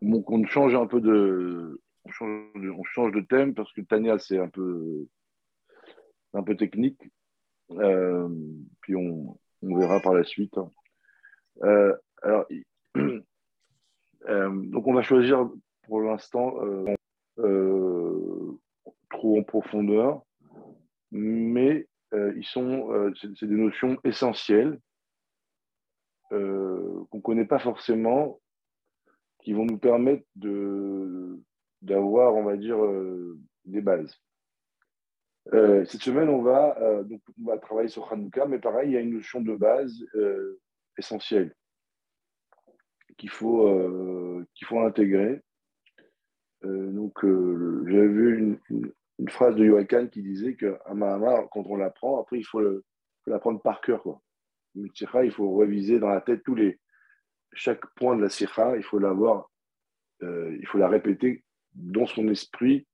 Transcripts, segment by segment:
Donc, on change un peu de, on change de, thème parce que Tania, c'est un peu, technique. Euh, puis on, verra par la suite. Euh, alors, euh, donc on va choisir pour l'instant trop en profondeur, mais ils sont, c'est des notions essentielles qu'on ne connaît pas forcément, qui vont nous permettre de, d'avoir, on va dire, des bases. Euh, cette semaine, on va, euh, donc, on va travailler sur Hanouka, mais pareil, il y a une notion de base euh, essentielle qu'il faut, qu'il faut intégrer. donc, j'avais vu une, phrase de Yoakan qui disait qu'un Mahamar, quand on l'apprend, après, il faut l'apprendre par cœur. Quoi. Il faut réviser dans la tête tous les, chaque point de la sikha, il faut l'avoir, il faut la répéter dans son esprit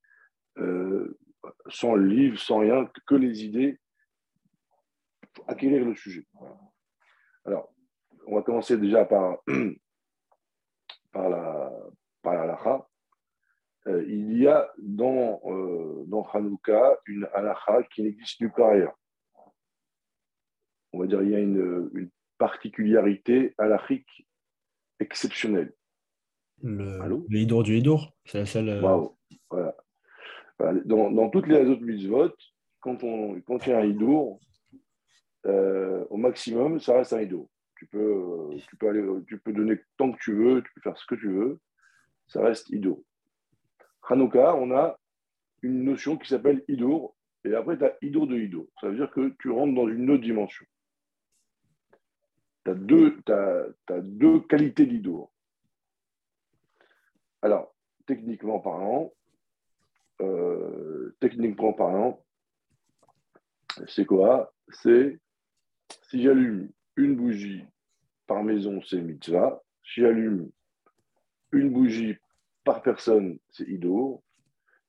sans le livre, sans rien, que les idées, acquérir le sujet. Alors, on va commencer déjà par, par la par euh, il y a dans, euh, dans Hanouka une halakha qui n'existe nulle part ailleurs. On va dire il y a une, une particularité halachique exceptionnelle. Le, le du Hidour, c'est la seule. Euh, voilà. Dans, toutes les autres mitzvot, quand, on, quand il y a un hidour, euh, au maximum, ça reste un hidour. Tu peux, euh, tu, peux aller, tu peux donner tant que tu veux, tu peux faire ce que tu veux, ça reste hidour. Hanouka, on a une notion qui s'appelle hidour, et après, tu as hidour de hidour. Ça veut dire que tu rentres dans une autre dimension. Tu as, deux, as, deux qualités d'hidour. Alors, techniquement parlant, euh, techniquement parlant, c'est quoi? C'est si j'allume une bougie par maison, c'est mitzvah. Si j'allume une bougie par personne, c'est ido.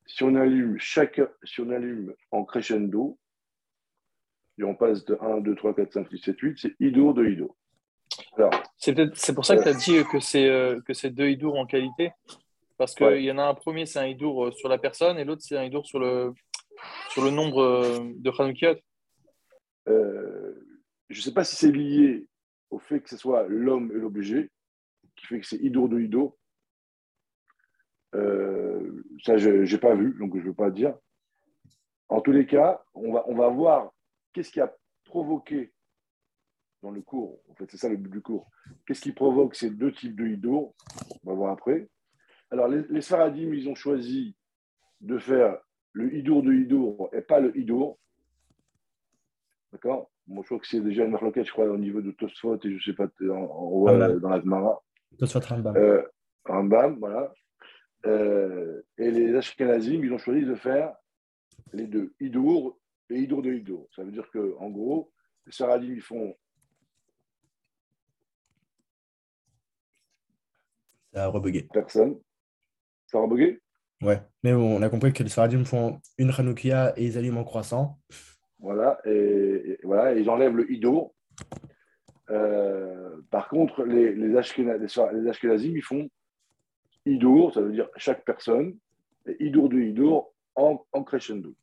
Si on allume chaque, si on allume en crescendo, et on passe de 1, 2, 3, 4, 5, 6, 7, 8, c'est ido de C'est pour ça que tu as dit que c'est euh, que c'est deux idours en qualité parce qu'il y en a un premier, c'est un idour euh, sur la personne, et l'autre, c'est un idour sur le, sur le nombre euh, de Hanoukiot. Euh, je ne sais pas si c'est lié au fait que ce soit l'homme et l'objet, qui fait que c'est idour de idour. ça, je n'ai pas vu, donc je ne veux pas dire. En tous les cas, on va, on va voir qu'est-ce qui a provoqué dans le cours, en fait, c'est ça le but du cours, qu'est-ce qui provoque ces deux types de idours On va voir après. Alors, les, les ils ont choisi de faire le Hidour de Hidour et pas le Hidour. D'accord? Moi, je crois que c'est déjà une marloquette, je crois, au niveau de Tosfot et je ne sais pas, en, en, ah dans la Gemara. Tosfot Rambam. Euh, Rambam, voilà. Euh, et les Ashkenazim, ils ont choisi de faire les deux, Hidour et Hidour de Hidour. Ça veut dire qu'en gros, les Sfaradim, ils font Ça a rebugué. Personne. Ça a Ouais, mais on a compris que les Sfaradim font une Hanoukia et ils allument en croissant. Voilà, et, voilà, ils enlèvent le Ido. Euh, par contre, les, les, Ashkenazim, ils font Idour, ça veut dire chaque personne, et Idour de Idour en, en crescendo.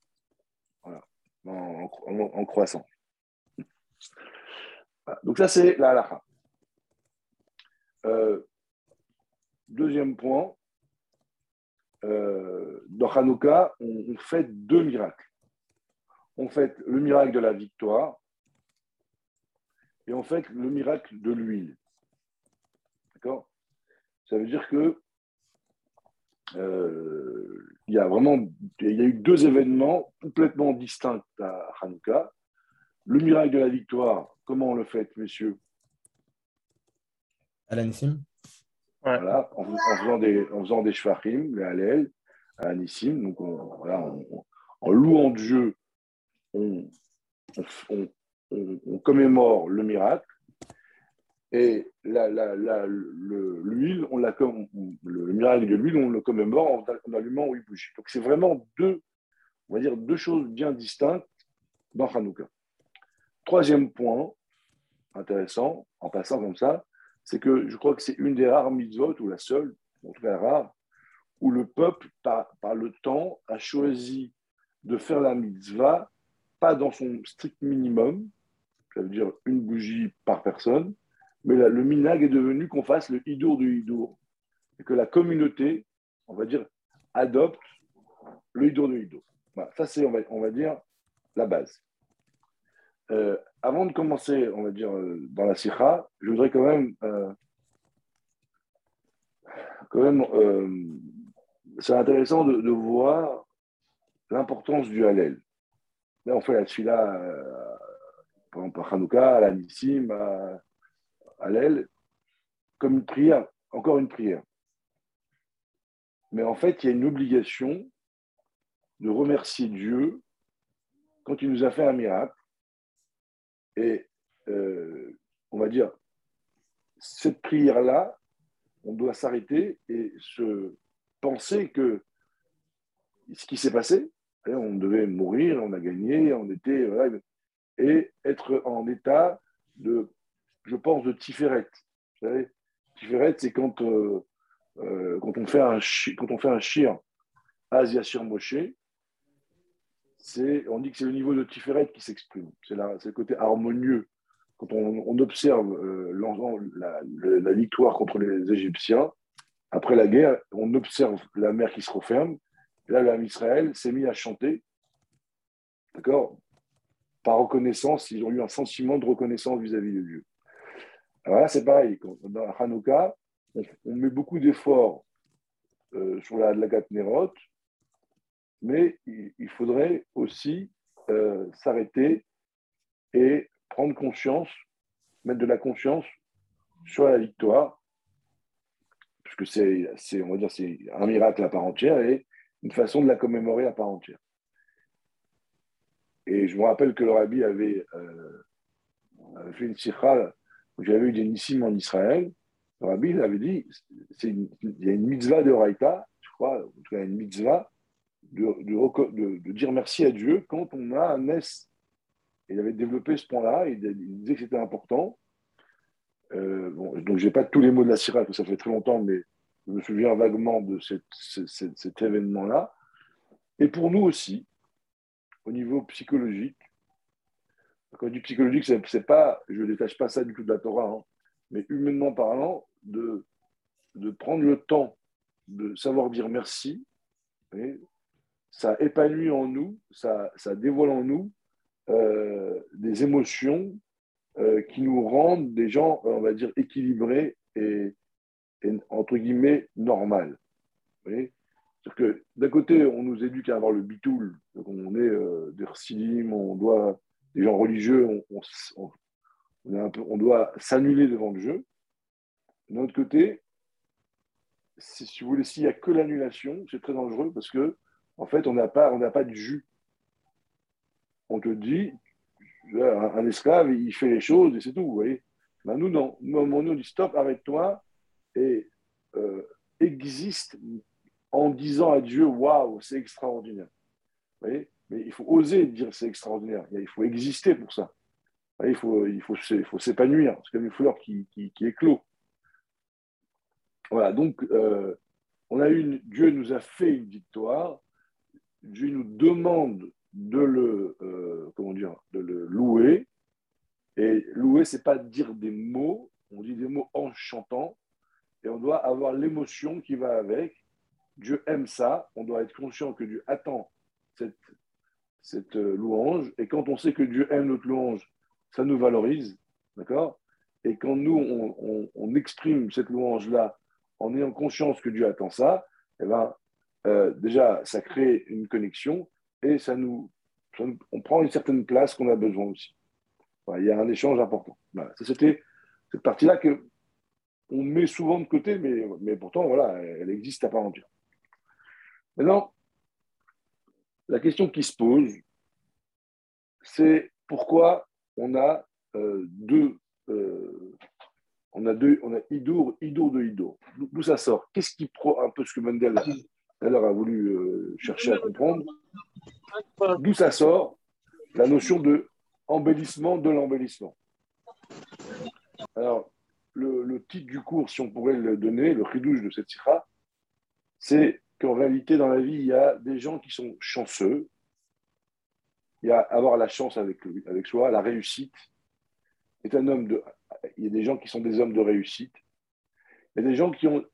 Voilà, en, croissant. Donc, ça, c'est la halakha. Euh, deuxième point, euh, dans Hanouka, on, fait deux miracles. On fait le miracle de la victoire et on fait le miracle de l'huile. D'accord? Ça veut dire que euh, il y a eu deux événements complètement distincts à Hanouka. Le miracle de la victoire, comment on le fait, messieurs? Voilà, en, faisant des, en faisant des shvachim, les halel, à Anissim. Donc, voilà, en louant Dieu, on, on, commémore le miracle. Et l'huile, on la, le, miracle de l'huile, on le commémore en, en allumant huit bougies. Donc, c'est vraiment deux, on va dire, deux choses bien distinctes dans Hanouka. Troisième point intéressant, en passant comme ça, c'est que je crois que c'est une des rares mitzvot, ou la seule, en tout rare, où le peuple, par, le temps, a choisi de faire la mitzvah, pas dans son strict minimum, ça veut dire une bougie par personne, mais le minag est devenu qu'on fasse le hidour du hidour, et que la communauté, on va dire, adopte le hidour du hidour. ça, c'est, on va, on va dire, la base. Euh, avant de commencer, on va dire, euh, dans la sikha, je voudrais quand même, euh, quand même, c'est intéressant de, voir l'importance du Hallel. Là, on fait la tfila, par exemple, à Hanouka, à la Nissim, à Hallel, comme une prière, encore une prière. Mais en fait, il y a une obligation de remercier Dieu quand il nous a fait un miracle et euh, on va dire, cette prière-là, on doit s'arrêter et se penser que ce qui s'est passé, hein, on devait mourir, on a gagné, on était. et être en état de, je pense, de Tiferet. Vous savez, Tiferet, c'est quand, euh, euh, quand, on fait un, quand on fait un shir Asia sur Moshe, on dit que c'est le niveau de Tiferet qui s'exprime. C'est le côté harmonieux. Quand on, observe euh, la, victoire contre les Égyptiens, après la guerre, on observe la mer qui se referme. Et là, l'âme Israël s'est mis à chanter. D'accord? Par reconnaissance, ils ont eu un sentiment de reconnaissance vis-à-vis de Dieu. Alors là, c'est pareil. Dans Hanouka, on, met beaucoup d'efforts euh, sur la, la Nerot mais il faudrait aussi euh, s'arrêter et prendre conscience, mettre de la conscience sur la victoire, puisque c'est, on va dire, c'est un miracle à part entière et une façon de la commémorer à part entière. Et je me rappelle que le rabbi avait, euh, fait une sikha où j'avais eu des nissim en Israël. Le rabbi avait dit il y a une mitzvah de Raïta, je crois, en tout cas une mitzvah de, dire merci à Dieu quand on a un S. Il avait développé ce point-là, il, disait que c'était important. Euh, donc, je n'ai pas tous les mots de la Syrah, ça fait très longtemps, mais je me souviens vaguement de cet événement-là. Et pour nous aussi, au niveau psychologique, quand je dis psychologique, c'est pas, je ne détache pas ça du tout de la Torah, hein, mais humainement parlant, de, de prendre le temps de savoir dire merci, ça épanouit en nous, ça, ça dévoile en nous euh, des émotions euh, qui nous rendent des gens, on va dire, équilibrés et, entre guillemets, normal. C'est-à-dire que d'un côté, on nous éduque à avoir le bitoul, donc on est euh, des rsilim, on doit, des gens religieux, on, on doit s'annuler devant le jeu. D'un autre côté, si vous voulez, s'il n'y a que l'annulation, c'est très dangereux parce que en fait, on n'a pas, pas de jus. On te dit, un, esclave, il fait les choses et c'est tout, vous voyez. Ben, nous, non. Nous, on dit stop, arrête-toi et euh, existe en disant à Dieu, waouh, c'est extraordinaire. Vous voyez? Mais il faut oser dire c'est extraordinaire. Il faut exister pour ça. il faut, il faut, il faut s'épanouir. C'est comme une fleur qui, qui, qui. Voilà, donc euh, on a une, Dieu nous a fait une victoire. Dieu nous demande de le, euh, comment dire, de le louer. Et louer, c'est pas dire des mots, on dit des mots en chantant, et on doit avoir l'émotion qui va avec. Dieu aime ça, on doit être conscient que Dieu attend cette, cette euh, louange, et quand on sait que Dieu aime notre louange, ça nous valorise, d'accord? Et quand nous, on, on exprime cette louange-là en ayant conscience que Dieu attend ça, eh ben, euh, déjà, ça crée une connexion et ça nous, on prend une certaine place qu'on a besoin aussi. il y a un échange important. C'était cette partie-là que on met souvent de côté, mais, mais pourtant, voilà, elle existe à part entière. Maintenant, la question qui se pose, c'est pourquoi on a euh, deux, euh, on a deux, on a Idour, Idour de Idour. D'où ça sort? Qu'est-ce qui prend un peu ce que Mendel elle a voulu euh, chercher à comprendre d'où ça sort la notion de embellissement de l'embellissement. Alors, le, titre du cours, si on pourrait le donner, le ridouche de cette sikha, c'est qu'en réalité, dans la vie, il y a des gens qui sont chanceux. Il y a avoir la chance avec, avec soi, la réussite. Est un homme de, il y a des gens qui sont des hommes de réussite. Il y a des gens qui, ont,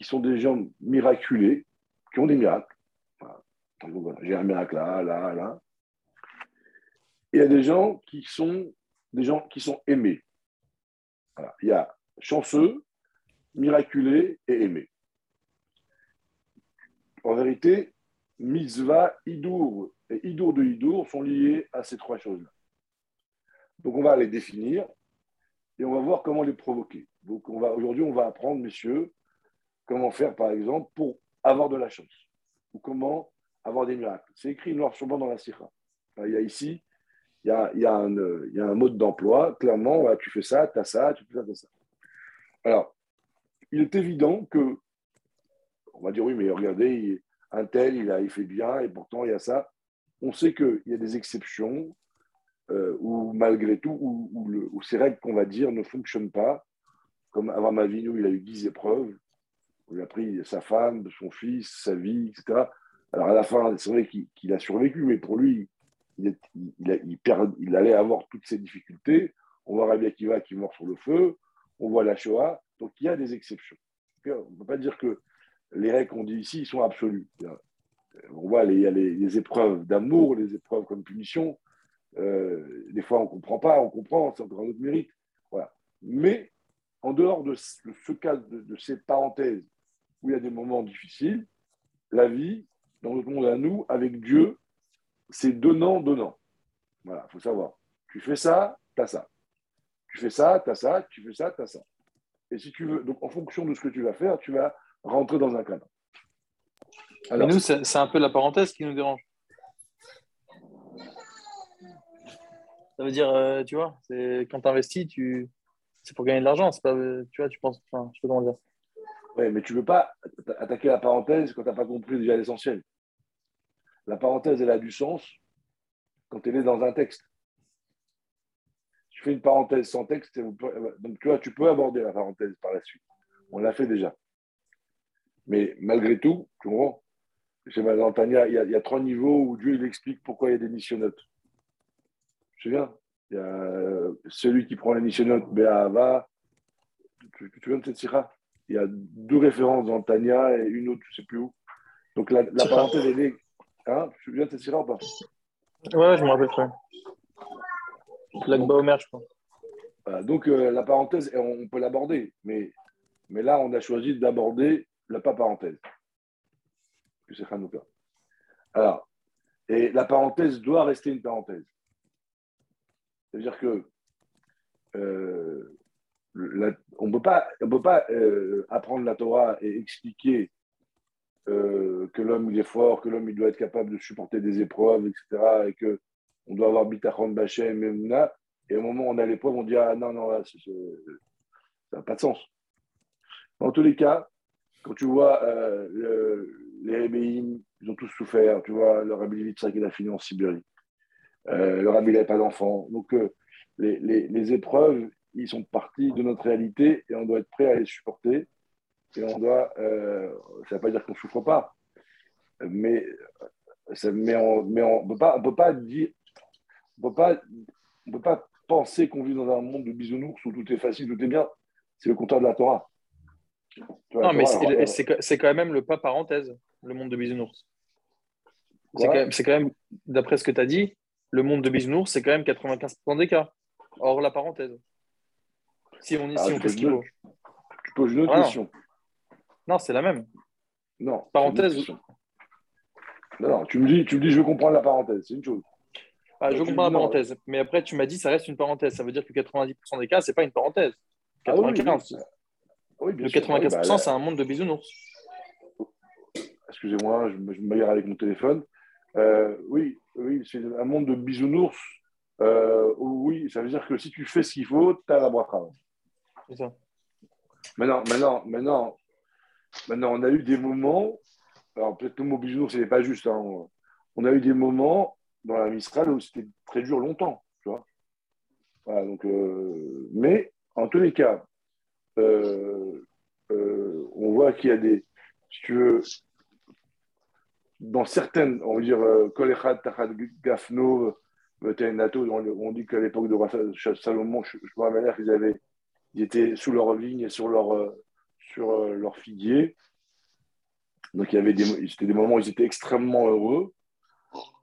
qui sont des gens miraculés, qui ont des miracles. J'ai un miracle là, là, là. il y a des gens qui sont des gens qui sont aimés. Il y a chanceux, miraculés et aimés. En vérité, mitzvah, idour et idour de idour sont liés à ces trois choses-là. Donc on va les définir et on va voir comment les provoquer. Donc aujourd'hui, on va apprendre, messieurs, comment faire, par exemple, pour avoir de la chance ou comment avoir des miracles. C'est écrit noir sur blanc dans la Sikha. Il y a ici, il y a, un, mode d'emploi. Clairement, tu fais ça, tu as ça, tu fais ça, tu as ça. Alors, il est évident que, on va dire oui, mais regardez, un tel, il, a, il fait bien, et pourtant il y a ça. On sait qu'il y a des exceptions euh, où, malgré tout, où, ces règles qu'on va dire ne fonctionnent pas. Comme avant Mavino, il a eu 10 épreuves. Il a pris sa femme, son fils, sa vie, etc. Alors à la fin, c'est vrai qu'il a survécu, mais pour lui, il, il, il, allait avoir toutes ces difficultés. On voit Rabbi Akiva qui mort sur le feu, on voit la Shoah, donc il y a des exceptions. On ne peut pas dire que les règles qu'on dit ici sont absolues. On voit les, les, épreuves d'amour, les épreuves comme punition. Euh, des fois, on ne comprend pas, on comprend, c'est encore un autre mérite. Voilà. Mais en dehors de ce cas, de, de ces parenthèses où il y a des moments difficiles, la vie, dans notre monde à nous, avec Dieu, c'est donnant-donnant. Voilà, il faut savoir. Tu fais ça, tu as ça. Tu fais ça, tu as ça, tu fais ça, tu as ça. Et si tu veux, donc en fonction de ce que tu vas faire, tu vas rentrer dans un cadre. Alors, nous, c'est un peu la parenthèse qui nous dérange. Ça veut dire, euh, tu vois, quand tu investis, c'est pour gagner de l'argent. Pas, tu vois, tu penses, enfin, je peux comment dire. Mais tu ne veux pas attaquer la parenthèse quand tu n'as pas compris déjà l'essentiel. La parenthèse, elle a du sens quand elle est dans un texte. Tu fais une parenthèse sans texte, donc tu vois, tu peux aborder la parenthèse par la suite. On l'a fait déjà. Mais malgré tout, tu comprends? Chez il, il y, a, trois niveaux où Dieu explique pourquoi il y a des missionnotes. Je viens. Il y a euh, celui qui prend les missionnotes, Béava. Tu, tu viens de cette sira? Il y a deux références dans Tania et une autre, je ne sais plus où. Donc la, la parenthèse, elle est, Hein tu viens de cette ou pas? Ouais, je me rappelle très. L'Akba je crois. donc, euh, la parenthèse, on peut l'aborder, mais, mais là, on a choisi d'aborder la pas parenthèse. C'est Hanouka. Alors, et la parenthèse doit rester une parenthèse. C'est-à-dire que euh, on ne peut pas, on peut pas euh, apprendre la Torah et expliquer euh, que l'homme il est fort, que l'homme il doit être capable de supporter des épreuves, etc. Et que on doit avoir bitachon bachem et Et au moment où on a l'épreuve, on dit ah non non ça n'a pas de sens. Dans tous les cas, quand tu vois euh, les Rébéim, ils ont tous souffert. Tu vois, le Rabbi Yitzhak, il a fini en Sibérie. Le Rabbi n'avait pas d'enfant. Donc les, les, les épreuves, ils sont partis de notre réalité et on doit être prêt à les supporter et on doit, euh, ça ne veut pas dire qu'on ne souffre pas, mais, mais on ne mais on peut, pas, on peut pas dire, on peut pas, on peut pas penser qu'on vit dans un monde de bisounours où tout est facile, tout est bien. C'est le contraire de la Torah. non, mais c'est quand même le pas parenthèse, le monde de bisounours. C'est quand, même, d'après ce que tu as dit, le monde de bisounours, c'est quand même 95% des cas. Or, la parenthèse. Si on, ah, si on fait ce qu'il faut. Tu poses une autre ah, question. Non, c'est la même. Non. Parenthèse. Non, non, tu me dis, tu me dis, je comprends la parenthèse, c'est une chose. Ah, je comprends la parenthèse, mais après tu m'as dit ça reste une parenthèse. Ça veut dire que 90% des cas, c'est pas une parenthèse. 95. Ah oui, le 95%, bah, c'est un monde de bisounours. Excusez-moi, je, me bagarre avec mon téléphone. Euh, oui, oui, c'est un monde de bisounours. Euh, oui, ça veut dire que si tu fais ce qu'il faut, tu as la boîte Maintenant, maintenant, maintenant, Maintenant, on a eu des moments, alors peut-être le mot bisounours, ce n'est pas juste, hein, on a eu des moments dans la Mistral où c'était très dur longtemps, tu vois. Voilà, donc, euh, mais en tous les cas, euh, euh, on voit qu'il y a des, si tu veux, dans certaines, on va dire, Kolechat, Tachat, Gafno, on dit qu'à l'époque de Salomon, je, je me rappelle qu'ils avaient, ils étaient sous leur vigne et sur leur, sur leur figuier. Donc, il y avait des, c'était des moments où ils étaient extrêmement heureux.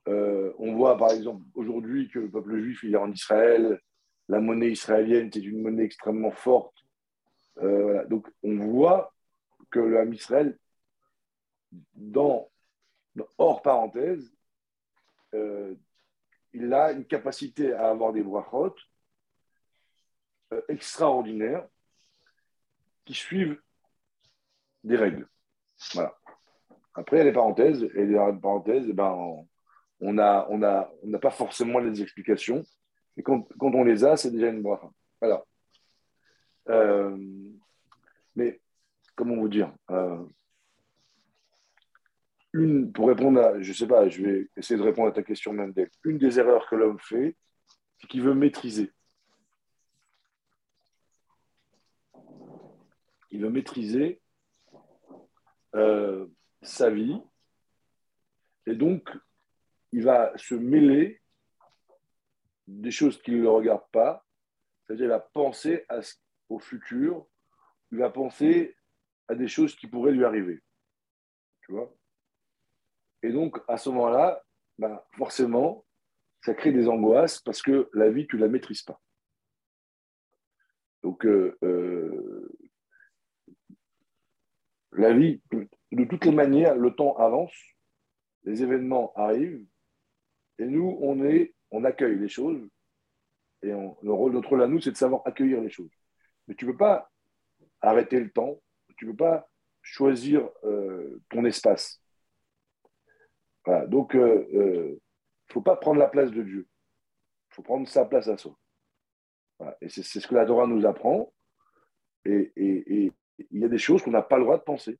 Euh, on voit par exemple aujourd'hui que le peuple juif il est en Israël, la monnaie israélienne c'est une monnaie extrêmement forte. Euh, Donc on voit que le Israël, dans, hors parenthèse, euh, il a une capacité à avoir des brachot extraordinaires qui suivent des règles. Voilà. Après, il y a les parenthèses, et les parenthèses, eh ben, on n'a on a, on pas forcément les explications. Et quand, quand on les a, c'est déjà une bracha. Voilà. Euh, mais comment vous dire euh, une, Pour répondre à, je sais pas, je vais essayer de répondre à ta question, même Une des erreurs que l'homme fait, c'est qu'il veut maîtriser. Il veut maîtriser euh, sa vie. Et donc, il va se mêler des choses qui ne le regardent pas, c'est-à-dire il va penser au futur, il va penser à des choses qui pourraient lui arriver. Tu vois? Et donc, à ce moment-là, ben, forcément, ça crée des angoisses parce que la vie, tu ne la maîtrises pas. Donc, euh, euh, la vie, de toutes les manières, le temps avance, les événements arrivent, et nous, on, est, on accueille les choses. Et le rôle, notre rôle à nous, c'est de savoir accueillir les choses. Mais tu ne peux pas arrêter le temps, tu ne peux pas choisir euh, ton espace. Donc, il euh, ne euh, faut pas prendre la place de Dieu. Il faut prendre sa place à soi. Et c'est ce que la Torah nous apprend. Et il y a des choses qu'on n'a pas le droit de penser.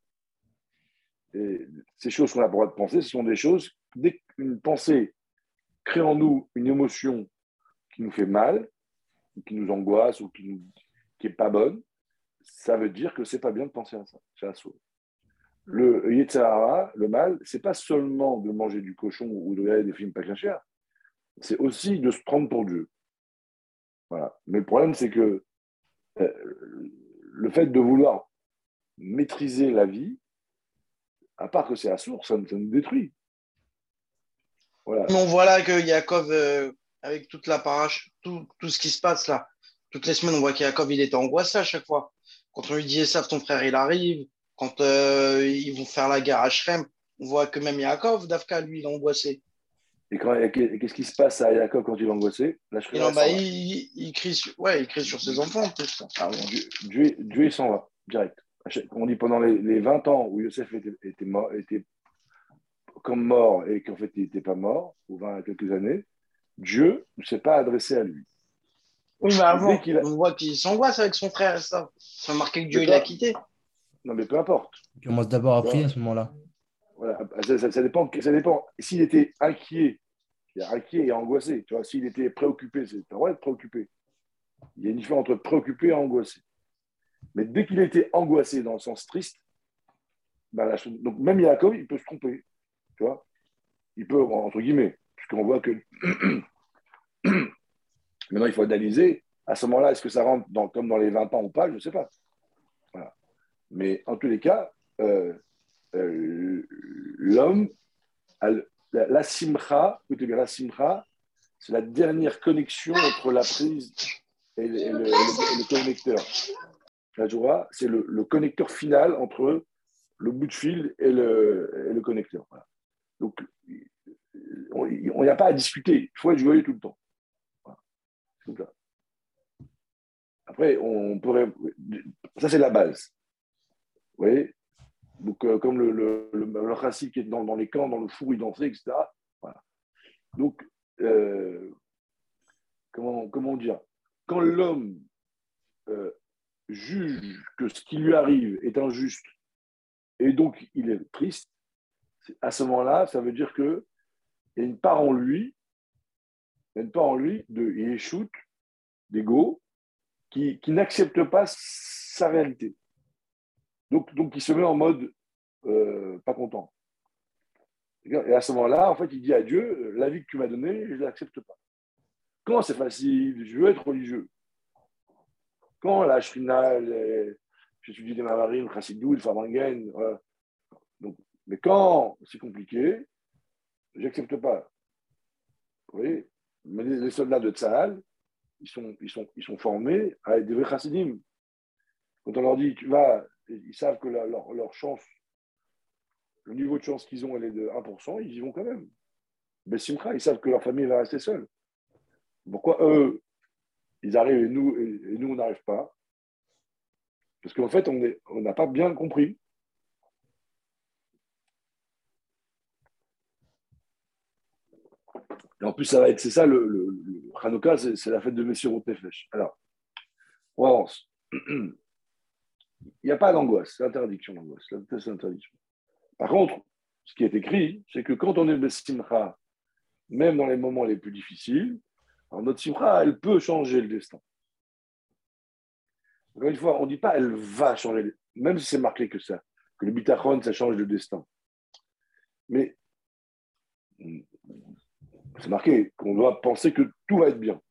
Et ces choses qu'on n'a pas le droit de penser, ce sont des choses, dès qu'une pensée crée en nous une émotion qui nous fait mal, qui nous angoisse ou qui n'est pas bonne, ça veut dire que c'est pas bien de penser à ça. C'est Le Yetzahara, le mal, c'est pas seulement de manger du cochon ou de regarder des films pas chers, c'est aussi de se prendre pour Dieu. Voilà. Mais le problème, c'est que euh, le fait de vouloir maîtriser la vie, à part que c'est à source, ça, ça nous détruit. On voit là que Yakov, euh, avec toute la parache, tout, tout, ce qui se passe là, toutes les semaines, on voit qu'Yakov, il est angoissé à chaque fois. Quand on lui dit, ça, ton frère, il arrive. Quand euh, ils vont faire la guerre à Shrem, on voit que même Yakov, Davka, lui, il est angoissé. Et qu'est-ce qui se passe à Yakov quand il est angoissé? Bah, il, il, crie sur, ouais, il crie sur ses enfants. Ah, Dieu, Dieu, il s'en va, direct. On dit pendant les, les 20 ans où Yosef était, était, mort, était comme mort et qu'en fait il n'était pas mort, ou il quelques années, Dieu ne s'est pas adressé à lui. Oui, mais avant, on voit qu'il s'angoisse avec son frère, ça. Ça marqué que Dieu l'a quitté. Non, mais peu importe. Il commence d'abord à prier à ce moment-là. Voilà, ça, dépend. Ça dépend. S'il était inquiet, il est inquiet et angoissé. Tu vois, s'il était préoccupé, c'est le droit d'être préoccupé. Il y a une différence entre préoccupé et angoissé. Mais dès qu'il était angoissé dans le sens triste, ben donc même Yaakov, il peut se tromper. Tu vois Il peut, entre guillemets, puisqu'on voit que. Maintenant, il faut analyser. À ce moment-là, est-ce que ça rentre comme dans les 20 ans ou pas Je ne sais pas. Mais en tous les cas, euh, euh, l'homme, la, simcha, écoutez bien, la simcha, c'est la dernière connexion entre la prise et le, connecteur. La joie, c'est le, connecteur final entre le bout de fil et le, et le connecteur. Donc, il n'y a pas à discuter. Il faut être joyeux tout le temps. Après, on pourrait. Ça, c'est la base. Vous voyez? Donc, euh, comme le, le, le, qui est dans, dans, les camps, dans le four, d'entrée, etc. Voilà. Donc, euh, comment, comment dire? Quand l'homme juge que ce qui lui arrive est injuste et donc il est triste, à ce moment-là, ça veut dire qu'il y a une part en lui, il y a une part en lui de Yeshut, d'ego, qui, qui n'accepte pas sa réalité. Donc, donc, il se met en mode euh, pas content. Et à ce moment-là, en fait, il dit à Dieu, la vie que tu m'as donnée, je ne l'accepte pas. Quand c'est facile, je veux être religieux. Quand la shrina, j'étudie des le chassidou, le famangen, Donc, mais quand c'est compliqué, je n'accepte pas. Vous voyez? Mais les, soldats de Tzahal, ils sont, ils, sont, ils sont formés à être des vrais chassidim. Quand on leur dit, tu vas, ils savent que leur, leur, chance, le niveau de chance qu'ils ont, elle est de 1%, ils y vont quand même. Mais Simcha, ils savent que leur famille va rester seule. Pourquoi eux, ils arrivent et nous, nous on n'arrive pas Parce qu'en fait, on n'a pas bien compris. Et en plus, ça va être, c'est ça, le, le, c'est la fête de Messieurs Nefesh. Alors, on avance. Il n'y a pas d'angoisse, c'est interdiction d'angoisse. Par contre, ce qui est écrit, c'est que quand on est Bessimcha, même dans les moments les plus difficiles, alors notre simcha, elle peut changer le destin. Encore une fois, on ne dit pas elle va changer, même si c'est marqué que ça, que le bitachon, ça change le destin. Mais c'est marqué qu'on doit penser que tout va être bien.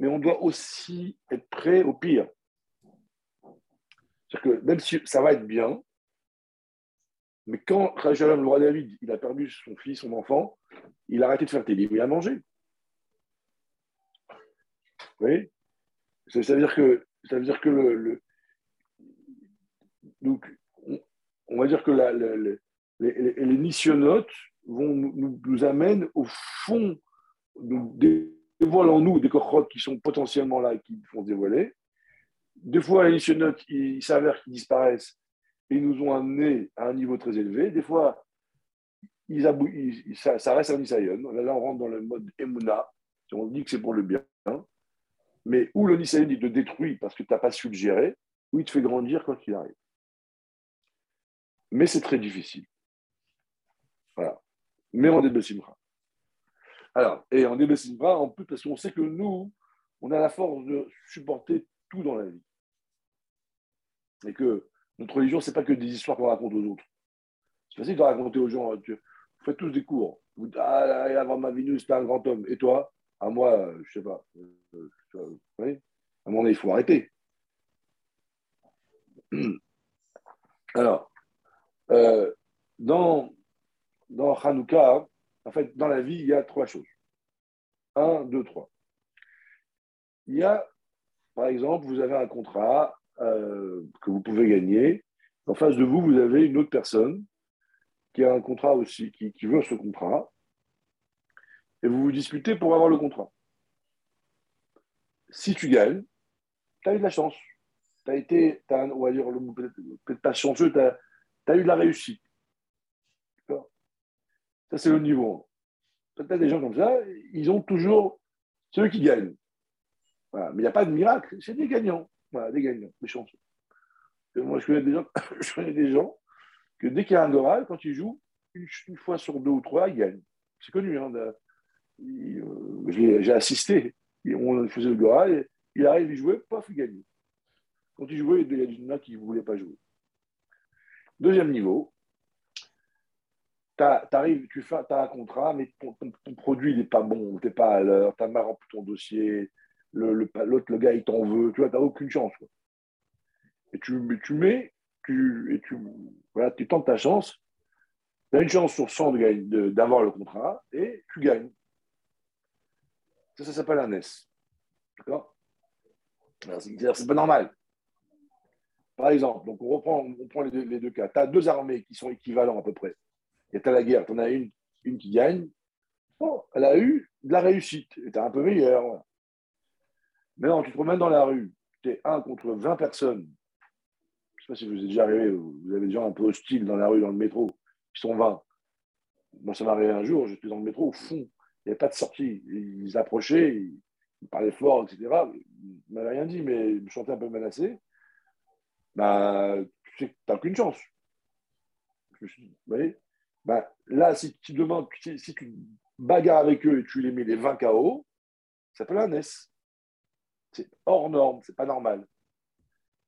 Mais on doit aussi être prêt au pire. C'est-à-dire que même si ça va être bien, mais quand le roi David, il a perdu son fils, son enfant, il a arrêté de faire livres, il a mangé. Vous voyez ça, veut dire que, ça veut dire que le, donc, on, va dire que la, les, les, vont nous, amènent au fond, nous dévoilons nous des cohortes qui sont potentiellement là et qui font se dévoiler, deux fois, les missionnaires, il s'avère qu'ils disparaissent et nous ont amenés à un niveau très élevé. Des fois, ils ça, reste un Nisayon. Là, on rentre dans le mode Emouna. On dit que c'est pour le bien. Mais où le Nisayon, il te détruit parce que tu n'as pas su le gérer, ou il te fait grandir quand il arrive. Mais c'est très difficile. Voilà. Mais on est Alors, et en Simra, en plus, parce qu'on sait que nous, on a la force de supporter tout dans la vie et que notre religion, ce n'est pas que des histoires qu'on raconte aux autres. C'est facile de raconter aux gens, tu, vous faites tous des cours. Vous dites, ah, avant ma Vénus, c'était un grand homme. Et toi? À moi, je ne sais pas. Euh, à moment donné, il faut arrêter. Alors, euh, dans, dans Hanouka, en fait, dans la vie, il y a trois choses. Un, deux, trois. Il y a, par exemple, vous avez un contrat euh, que vous pouvez gagner. En face de vous, vous avez une autre personne qui a un contrat aussi, qui veut ce contrat, et vous vous disputez pour avoir le contrat. Si tu gagnes, tu as eu de la chance. Tu as été, as, on va dire, peut-être pas chanceux, tu as, as, eu de la réussite. Ça, c'est le niveau. Peut-être des gens comme ça, ils ont toujours ceux qui gagnent. Mais il n'y a pas de miracle, c'est des gagnants. Des gagnants, des chanceux. moi, je connais des gens, je connais des gens que dès qu'il y a un Doral, quand ils jouent, une, fois sur deux ou trois, ils gagnent. C'est connu. Hein, J'ai assisté. On faisait le Doral, et il arrive, il jouait, paf, il gagne. Quand il jouait, il y a des qui ne voulaient pas jouer. Deuxième niveau, arrives, tu as un contrat, mais ton, produit n'est pas bon, tu n'es pas à l'heure, tu as mal rempli ton dossier, l'autre, le, gars, il t'en veut, tu vois, n'as aucune chance. Et tu, tu mets, tu, et tu, voilà, tu tentes ta chance, tu as une chance sur 100 d'avoir le contrat et tu gagnes. Ça, ça s'appelle un S. D'accord? C'est pas normal. Par exemple, donc on reprend on prend les deux, cas. Tu as deux armées qui sont équivalents à peu près. Et tu as la guerre, tu en as une, une qui gagne. Bon, elle a eu de la réussite. Et tu un peu meilleur. Mais non, tu te promènes dans la rue, tu es un contre 20 personnes. Je ne sais pas si vous êtes déjà arrivé, vous avez des gens un peu hostiles dans la rue, dans le métro, qui sont 20. Moi, ça m'est arrivé un jour, j'étais dans le métro, au fond, il n'y avait pas de sortie. Ils approchaient, ils, parlaient fort, etc. Ils ne m'avaient rien dit, mais je me sentais un peu menacé. Bah, tu sais que tu n'as aucune chance. Je me suis dit, vous voyez? Bah, Là, si tu demandes, si, si tu bagarres avec eux et tu les mets les 20 KO, ça peut un S. C'est hors norme, c'est pas normal.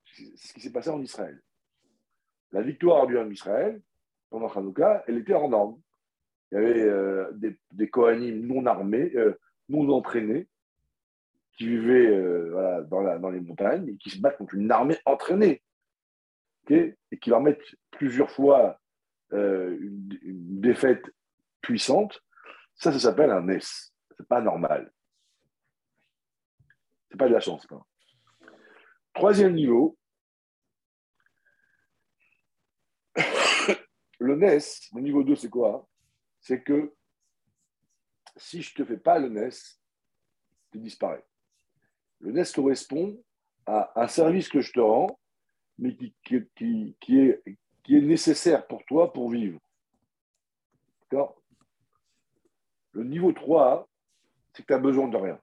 C'est ce qui s'est passé en Israël. la victoire du Ham Israël pendant Hanouka, elle était hors norme. Il y avait euh, des, des Kohanim non armés, euh, non entraînés, qui vivaient euh, dans, les montagnes et qui se battent contre une armée entraînée. et qui leur mettent plusieurs fois une, défaite puissante. Ça, ça s'appelle un NES. C'est pas normal. C'est pas de la chance. Troisième niveau, le NES, le niveau 2, c'est quoi? C'est que si je ne te fais pas le NES, tu disparais. Le NES correspond à un service que je te rends, mais qui, est, nécessaire pour toi pour vivre. D'accord? Le niveau 3, c'est que tu as besoin de rien.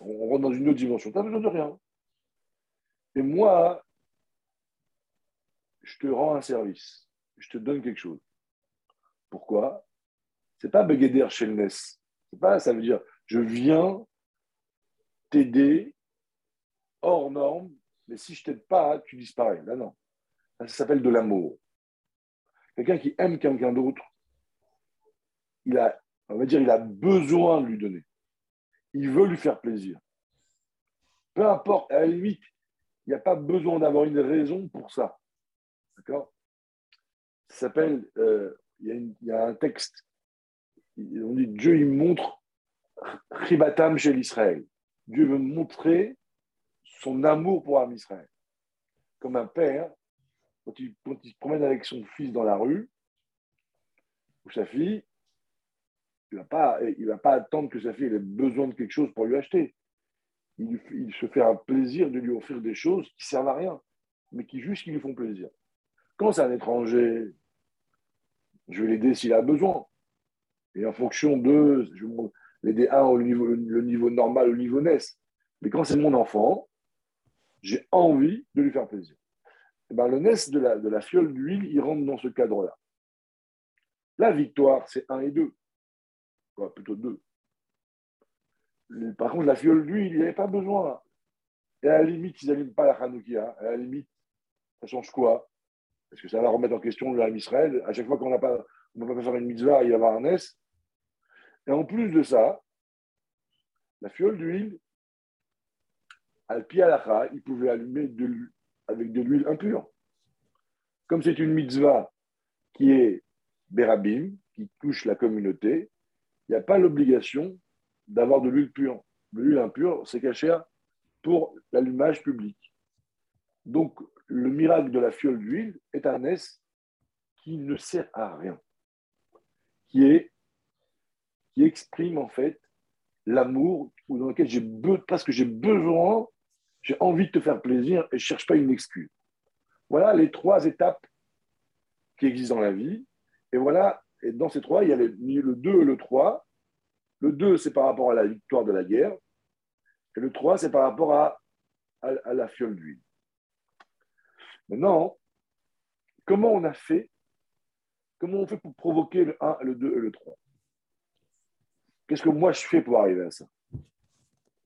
On rentre dans une autre dimension. Tu n'as besoin de rien. Et moi, je te rends un service. Je te donne quelque chose. Pourquoi? C'est pas Begeder chez le NES. C'est pas, ça veut dire, je viens t'aider hors norme, mais si je t'aide pas, tu disparais. Là, non. Ça, ça s'appelle de l'amour. Quelqu'un qui aime quelqu'un d'autre, il a, on va dire, il a besoin de lui donner. Il veut lui faire plaisir. Peu importe, à la limite, il n'y a pas besoin d'avoir une raison pour ça. D'accord? Ça s'appelle, euh, il y, a un texte, on dit Dieu, il montre Chibatam chez l'Israël. Dieu veut montrer son amour pour Am Israël. Comme un père, quand il, se promène avec son fils dans la rue, ou sa fille, il ne va, pas- pas attendre que sa fille ait besoin de quelque chose pour lui acheter. Il se fait un plaisir de lui offrir des choses qui servent à rien, mais qui juste qui lui font plaisir. Quand c'est un étranger, je vais l'aider s'il a besoin. Et en fonction de, je vais l'aider un au niveau, le niveau normal, au niveau NES. Mais quand c'est mon enfant, j'ai envie de lui faire plaisir. Eh ben, le NES de la, de la fiole d'huile, il rentre dans ce cadre-là. La victoire, c'est 1 et 2. Quoi, plutôt 2. Par contre, la fiole d'huile, il n'y avait pas besoin. Et à la limite, ils n'allument pas la Hanoukia. À la limite, ça change quoi? Parce que ça va remettre en question le Ham Israël. À chaque fois qu'on n'a pas, on peut pas faire une mitzvah, il y avoir un NES. Et en plus de ça, la fiole d'huile, al pi alacha, il pouvait allumer de avec de l'huile impure. Comme c'est une mitzvah qui est Berabim, qui touche la communauté, il n'y a pas l'obligation d'avoir de l'huile pure. L'huile impure, c'est caché pour l'allumage public. Donc, le miracle de la fiole d'huile est un S qui ne sert à rien, qui, exprime en fait l'amour ou dans lequel j'ai be- parce que j'ai besoin, j'ai envie de te faire plaisir et je ne cherche pas une excuse. Voilà les trois étapes qui existent dans la vie. Et voilà, et dans ces trois, il y a le 2 et le 3. Le 2, c'est par rapport à la victoire de la guerre. Et le 3, c'est par rapport à la fiole d'huile. Maintenant, comment on a fait Comment on fait pour provoquer le 1, le 2 et le 3 Qu'est-ce que moi je fais pour arriver à ça?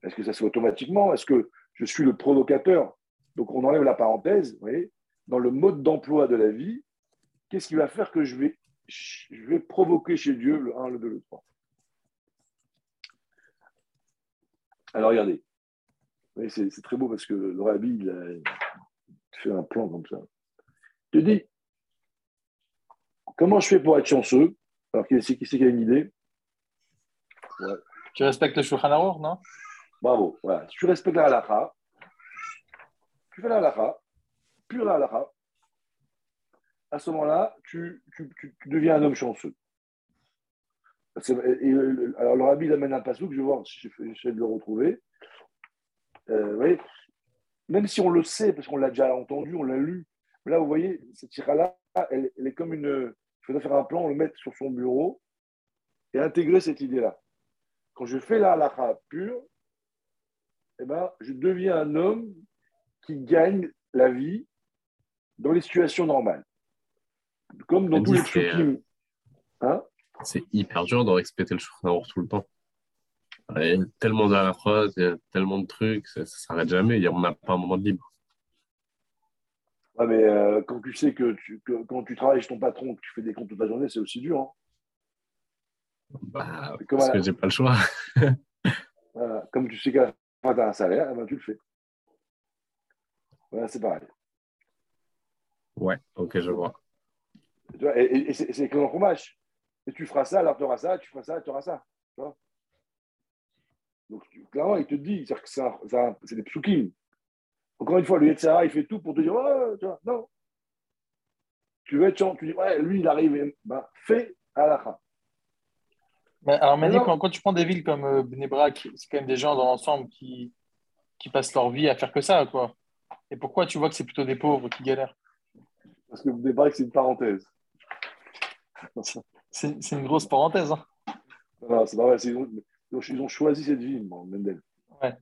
Est-ce que ça se fait automatiquement? Est-ce que je suis le provocateur? Donc on enlève la parenthèse, vous voyez Dans le mode d'emploi de la vie, qu'est-ce qui va faire que je vais, je vais provoquer chez Dieu le 1, le 2, le 3 Alors regardez, c'est très beau parce que le rabbi, il a fait un plan comme ça. Je te dis, comment je fais pour être chanceux? Alors qui c'est qui, qui a une idée? Tu respectes le Shulchan non? Bravo. Voilà. Tu respectes la halakha, tu fais la halakha, pure la halakha, à ce moment-là, tu, tu- tu- tu deviens un homme chanceux. Et- alors, le rabbi il amène un je vais voir si je- j'essaie de le retrouver. Euh, vous voyez, même si on le sait, parce qu'on l'a déjà entendu, on l'a lu, là, vous voyez, cette tira-là, elle, elle est comme une. Il faudrait faire un plan, le mettre sur son bureau et intégrer cette idée-là. Quand je fais la halakha pure, eh ben, je deviens un homme qui gagne la vie dans les situations normales. Comme dans tous les psukim. Hein? C'est hyper dur de respecter le Shulchan tout le temps. Il y a tellement d'halachot, il y a tellement de trucs, ça, ça s'arrête jamais, on n'a pas un moment de libre. Ah, mais euh, quand tu sais que, tu, que- quand tu travailles chez ton patron, que tu fais des comptes toute la journée, c'est aussi dur. hein. Bah, parce la- que j'ai pas le choix. Voilà. Comme tu sais qu'à la fin, tu as un salaire, eh ben, tu le fais. Voilà, c'est pareil. Ouais, ok, je vois. Et et- et c'est c'est comme un fromage. Et tu feras ça, alors tu auras ça, tu feras ça, tu auras ça. Tu vois Donc, clairement, il te dit que c'est des psukim. Encore une fois, le Yetzirah, il fait tout pour te dire tu vois, non. Tu veux être tu dis Ouais, lui, il arrive, ben, fais à la fin. Mais alors, Mani, quand, quand tu prends des villes comme euh, Bnei Brak, c'est quand même des gens dans l'ensemble qui, qui passent leur vie à faire que ça, quoi. Et pourquoi tu vois que c'est plutôt des pauvres qui galèrent? Parce que que c'est une parenthèse. C'est une grosse parenthèse. hein. Non, c'est pas vrai. Ils ont, ils ont- choisi cette vie, moi, Mendel. Ouais.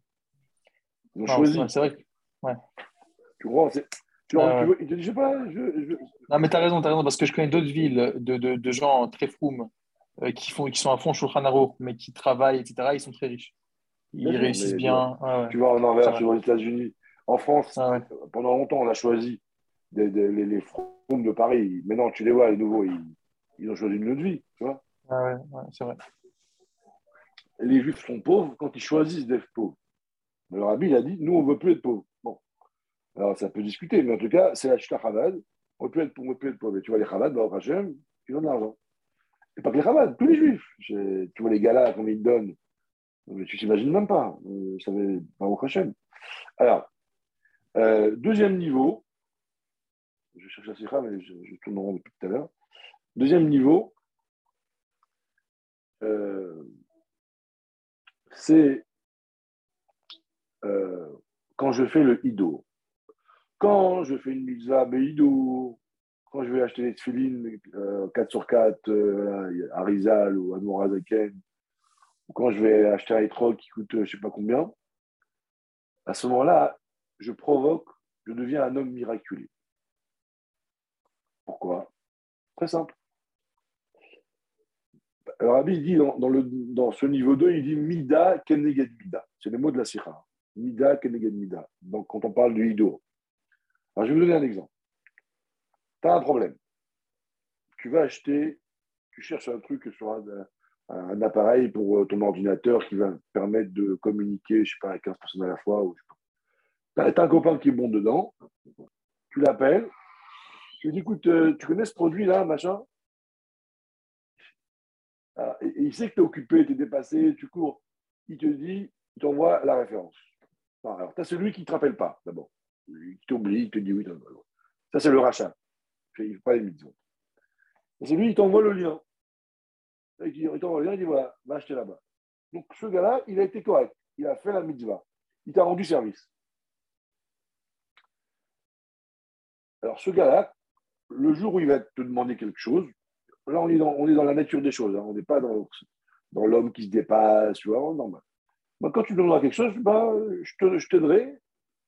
Ils ont Non, choisi. c'est- vrai. que- Tu vois, c'est- tu vois, ouais. tu vois, ils te disent, je sais pas, je, je- Non, mais tu as raison, tu raison, parce que je connais d'autres villes de, de, de gens très froum euh, qui, font, qui sont à fond Shulchan mais qui travaillent, etc. Ils sont très riches. Ils réussissent bien. Ouais, ouais. tu vois en va. tu vois aux États-Unis. En France, Ah ouais. pendant longtemps, on a choisi des, des- les, les de Paris. Maintenant, tu les vois, les nouveaux, ils, ils ont choisi une autre vie. Tu vois Ah ouais, ouais, c'est vrai. Les Juifs sont pauvres quand ils choisissent d'être pauvres. Le rabbi, a dit, nous, on ne veut plus être pauvres. Bon. Alors, ça peut discuter, mais en tout cas, c'est la chita Chabad. On ne veut plus être, pauvre. Et tu vois, les Chabad, bah, au Hachem, ils ont de l'argent. Et pas que les Chabad, tous les Juifs. Tu vois les là, combien ils donnent. Mais tu t'imagines même pas. Euh, ça va pas au Hachem. Alors, euh, deuxième niveau, je cherche la sikha, mais je, je tourne en rond depuis tout à l'heure. Deuxième niveau, euh, c'est euh, quand je fais le ido. Quand je fais une mitzvah ido, quand je vais acheter des tefilines euh, 4 sur 4 euh, à Rizal ou à Nourazaken, ou quand je vais acheter un étrog qui coûte euh, je ne sais pas combien, à ce moment-là, je provoque, je deviens un homme miraculé. Pourquoi? Très simple. Alors, Rabbi dit dans, le, ce niveau 2, il dit Mida Keneged Mida. C'est les mots de la Sikha. Mida Keneged Mida. Donc, quand on parle du Hido. Alors, je vais vous donner un exemple. Tu as un problème. Tu vas acheter, tu cherches un truc sur un, un appareil pour euh, ton ordinateur qui va permettre de communiquer, je sais pas, à 15 personnes à la fois. Tu as, un copain qui est bon dedans. Tu l'appelles. Tu lui dis écoute, euh, tu connais ce produit-là, machin? Ah, il sait que tu es occupé, tu es dépassé, tu cours. Il te dit, il t'envoie la référence. Alors, tu as celui qui ne te rappelle pas, d'abord. Il t'oublie, il te dit oui. Ça, c'est le rachat. Il ne fait pas les. Et c'est lui, il t'envoie le lien. Il t'envoie le lien, il dit voilà, va acheter là-bas. Donc, ce gars-là, il a été correct. Il a fait la mitzvah. Il t'a rendu service. Alors, ce gars-là, le jour où il va te demander quelque chose, là, on est dans, on est dans la nature des choses. hein. On n'est pas dans, dans l'homme qui se dépasse, tu vois, normal. Moi, quand tu me demanderas quelque chose, ben, je te- t'aiderai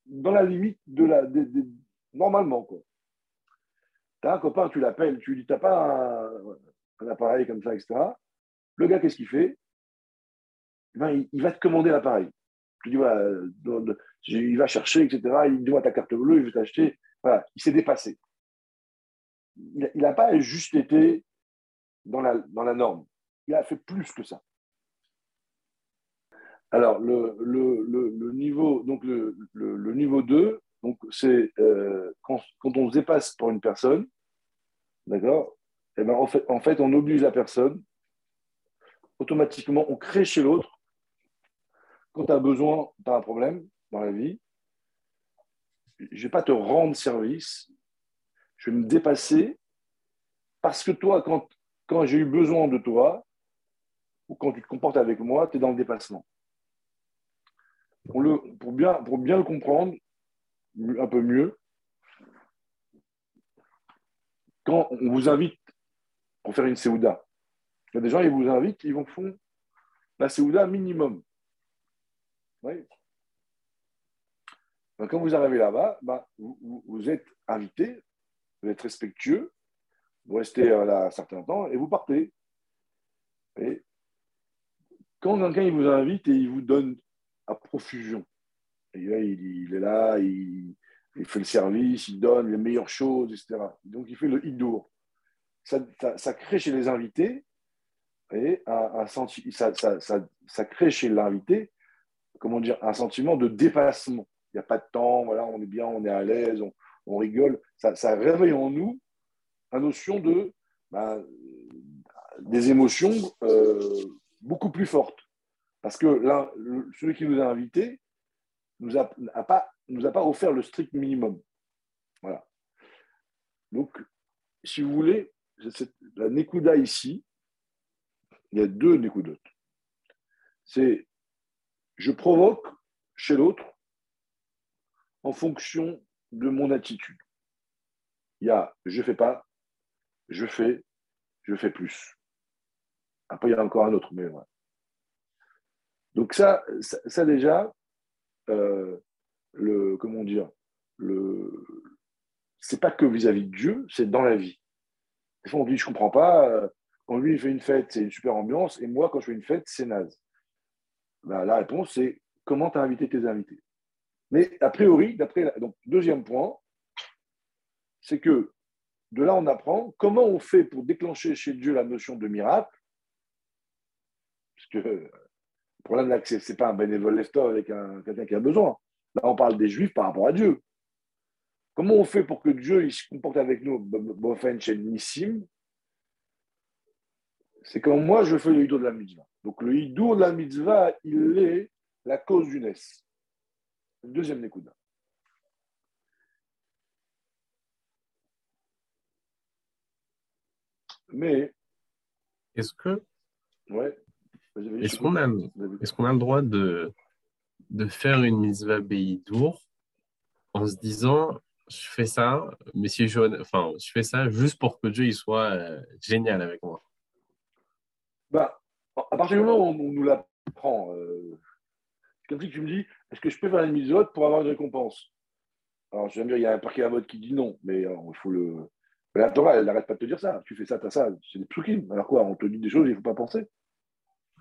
dans la limite de la. normalement, quoi. Tu as un copain, tu l'appelles, tu lui dis, tu n'as pas un, appareil comme ça, etc. Le gars, qu'est-ce qu'il fait? Ben, il, va te commander l'appareil. Tu il va chercher, etc. Il dit, ta carte bleue, il veut t'acheter. Voilà, il s'est dépassé. Il n'a pas juste été dans la, dans la norme. Il a fait plus que ça. Alors, le, le, le, niveau, donc le, niveau 2, donc c'est euh, quand, quand on se dépasse pour une personne, d'accord eh ben, en, fait, en fait, on oblige la personne, automatiquement, on crée chez l'autre, quand tu as besoin, tu as un problème dans la vie, je ne vais pas te rendre service, je vais me dépasser, parce que toi, quand, quand j'ai eu besoin de toi, ou quand tu te comportes avec moi, tu es dans le dépassement. Pour, bien, le comprendre un peu mieux, quand on vous invite pour faire une séouda, il y a des gens, ils vous invitent, ils vont font la séouda minimum. Donc, quand vous arrivez là-bas, vous, vous êtes invité, vous êtes respectueux, vous restez euh, là un certain temps et vous partez. Et quand quelqu'un vous invite et il vous donne à profusion, il, est là, il, fait le service, il donne les meilleures choses, etc. Donc, il fait le hidour. Ça, ça, crée chez les invités, et un, ça, ça, ça, crée chez l'invité, comment dire, un sentiment de dépassement. Il n'y a pas de temps, voilà, on est bien, on est à l'aise, on, on rigole. Ça, réveille en nous la notion de ben, des émotions euh, beaucoup plus fortes. Parce que là, celui qui nous a invités nous a, pas, nous a pas offert le strict minimum. Voilà. Donc, si vous voulez, la Nekuda ici, il y a deux Nekudotes. C'est je provoque chez l'autre en fonction de mon attitude. Il y a je fais pas, je fais, je fais plus. Après, il y a encore un autre, mais voilà. Donc ça, ça, déjà, euh, le comment dire, le c'est pas que vis-à-vis de Dieu, c'est dans la vie. Des fois, on dit je comprends pas. Euh, quand lui il fait une fête, c'est une super ambiance, et moi quand je fais une fête, c'est naze. Ben, la réponse c'est comment tu as invité tes invités? Mais a priori, d'après donc deuxième point, c'est que de là on apprend comment on fait pour déclencher chez Dieu la notion de miracle, parce que le problème, là, ce n'est pas un bénévole lecteur avec un, quelqu'un qui a besoin. Là, on parle des Juifs par rapport à Dieu. Comment on fait pour que Dieu se comporte avec nous, Nissim C'est comme moi, je fais le hidou de la mitzvah. Donc, le hidou de la mitzvah, il est la cause du nes. Deuxième Nekuda. Mais. Est-ce que. Ouais. Est-ce qu'on a, est a le droit de, de faire une mitzvah Beidour en se disant je fais ça, mais si je, enfin, je fais ça juste pour que Dieu il soit euh, génial avec moi? Bah, À partir du moment où on nous l'apprend, euh, comme si tu me dis est-ce que je peux faire une mitzvah pour avoir une récompense? Alors, je de dire il y a un parquet à mode qui dit non, mais euh, il faut le. La Torah, elle n'arrête pas de te dire ça. Tu fais ça, tu as ça. C'est des psukim. Alors quoi On te dit des choses, il ne faut pas penser.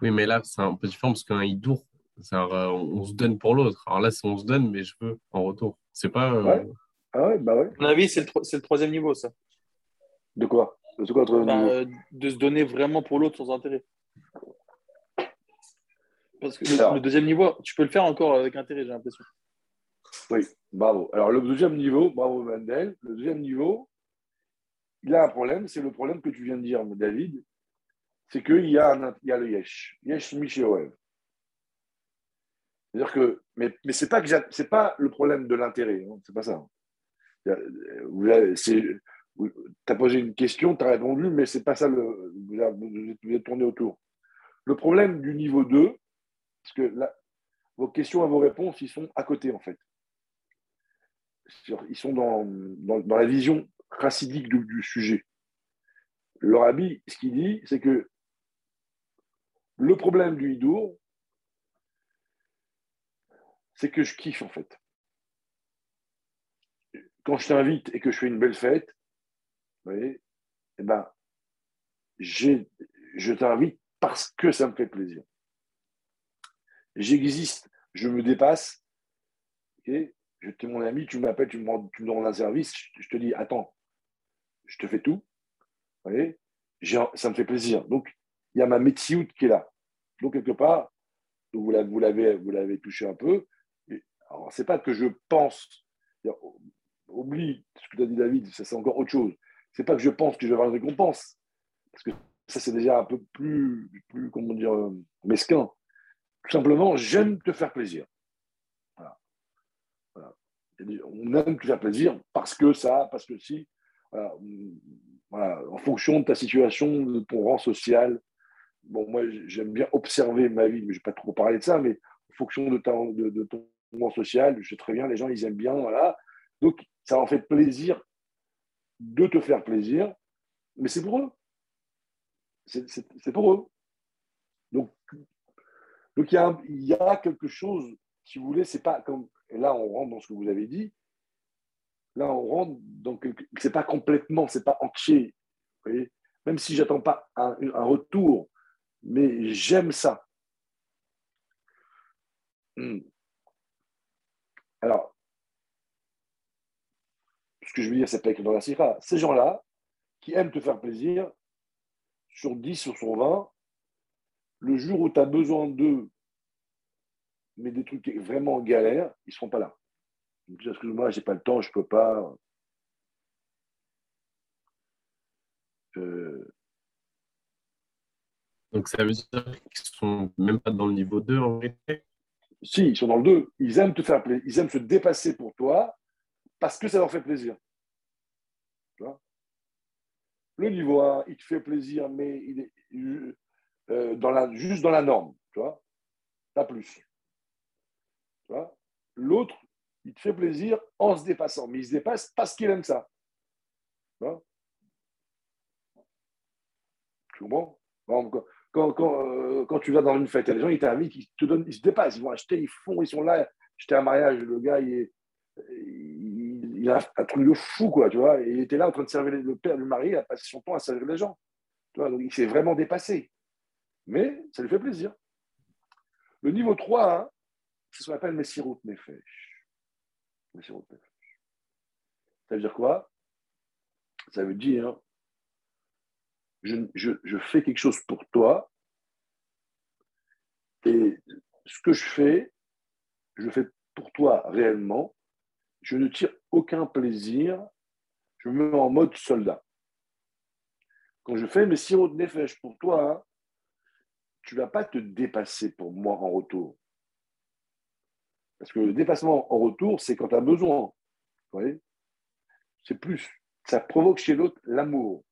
Oui, mais là, c'est un peu différent parce qu'un hidour, euh, on se donne pour l'autre. Alors là, c'est on se donne, mais je veux en retour. C'est pas. Euh, ouais. Ah ouais, bah ouais. À mon avis, c'est le, le, troisième niveau, ça. De quoi, de, quoi bah, euh, de se donner vraiment pour l'autre sans intérêt. Parce que le, le, deuxième niveau, tu peux le faire encore avec intérêt, j'ai l'impression. Oui, bravo. Alors, le deuxième niveau, bravo Mandel, le deuxième niveau, il a un problème, c'est le problème que tu viens de dire, David, c'est qu'il y, a y a le yesh. Yesh. C'est-à-dire que, mais, ce n'est pas, pas le problème de l'intérêt, hein, c'est pas ça. Tu as posé une question, tu as répondu, mais c'est pas ça, le, vous êtes tourné autour. Le problème du niveau 2, parce que vos questions et vos réponses, ils sont à côté, en fait. Ils sont dans, dans, la vision racidique du, sujet. Le ce qu'il dit, c'est que le problème du hidour, c'est que je kiffe en fait. Quand je t'invite et que je fais une belle fête, vous voyez, eh ben, je t'invite parce que ça me fait plaisir. J'existe, je me dépasse. Okay je es mon ami, tu m'appelles, tu me, tu me rends un service, je, te dis, attends, je te fais tout. Ça me fait plaisir. Donc, il y a ma métier qui est là. Donc, quelque part, vous l'avez, touché un peu. alors, ce n'est pas que je pense, oublie ce que tu as dit, David, ça c'est encore autre chose. Ce n'est pas que je pense que je vais avoir une récompense, parce que ça c'est déjà un peu plus, plus comment dire, euh, mesquin. Tout simplement, j'aime te faire plaisir. On aime te faire plaisir parce que ça, parce que si. Voilà. En fonction de ta situation, de ton rang social, bon, moi, j'aime bien observer ma vie, mais je ne vais pas trop parler de ça, mais en fonction de, de, ton moment social, je sais très bien, les gens, ils aiment bien, voilà. Donc, ça leur fait plaisir de te faire plaisir, mais c'est pour eux. C'est pour eux. Donc, donc il, y a, il y a quelque chose, si vous voulez, c'est pas comme. Et là, on rentre dans ce que vous avez dit. Là, on rentre quelque. C'est pas complètement, c'est pas entier. Même si j'attends pas un, retour mais j'aime ça. Hmm. Alors, ce que je veux dire, c'est pas écrit dans la Sira. Ces gens-là, qui aiment te faire plaisir, sur 10, sur son 20, le jour où tu as besoin d'eux, mais des trucs vraiment galères, ils ne seront pas là. Excuse-moi, je n'ai pas le temps, je ne peux pas. Euh, Donc ça veut dire qu'ils ne sont même pas dans le niveau 2 en vérité Si, ils sont dans le 2. Ils aiment te faire plaisir, ils aiment se dépasser pour toi parce que ça leur fait plaisir. Tu vois? Le niveau 1, il te fait plaisir, mais il est euh, dans la, juste dans la norme, tu vois, pas plus. Tu vois? L'autre, il te fait plaisir en se dépassant, mais il se dépasse parce qu'il aime ça. Vois Tu comprends? Quand, quand, euh, quand, tu vas dans une fête, il y a des gens, ils t'invitent, qui te donnent, ils se dépassent, ils vont acheter, ils font, ils sont là. J'étais à un mariage, le gars, il est, a un truc de fou, quoi, tu vois. il était là en train de servir le père du mari, il a passé son temps à servir les gens. Tu vois, donc il s'est vraiment dépassé. Mais ça lui fait plaisir. Le niveau 3, hein, c'est ce qu'on appelle Messirut Nefesh. Ça veut dire quoi? Ça veut dire je, fais quelque chose pour toi et ce que je fais, je le fais pour toi réellement je ne tire aucun plaisir, je me mets en mode soldat. Quand je fais mes sirops de nefesh pour toi, tu ne vas pas te dépasser pour moi en retour. Parce que le dépassement en retour, c'est quand tu as besoin. Vous voyez? C'est plus. Ça provoque chez l'autre l'amour.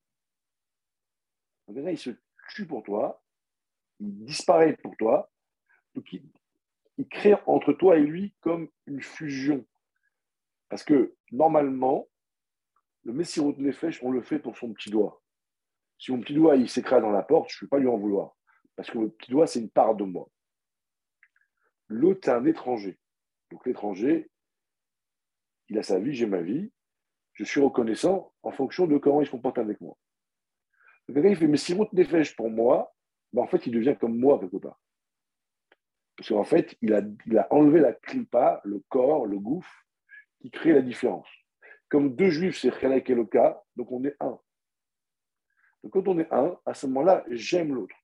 Il se tue pour toi, il disparaît pour toi, donc il, il crée entre toi et lui comme une fusion. Parce que normalement, le Messirut Nefesh, on le fait pour son petit doigt. Si mon petit doigt il s'écrase dans la porte, je ne peux pas lui en vouloir. Parce que le petit doigt, c'est une part de moi. L'autre, c'est un étranger. Donc l'étranger, il a sa vie, j'ai ma vie. Je suis reconnaissant en fonction de comment il se comporte avec moi. Donc quand il fait Messirut Nefesh pour moi, ben, en fait, il devient comme moi quelque part. Parce qu'en fait, il a, il a enlevé la clipa, le corps, le gouffre, qui crée la différence. Comme deux juifs, c'est Chalak et le cas, donc on est un. Donc quand on est un, à ce moment-là, j'aime l'autre.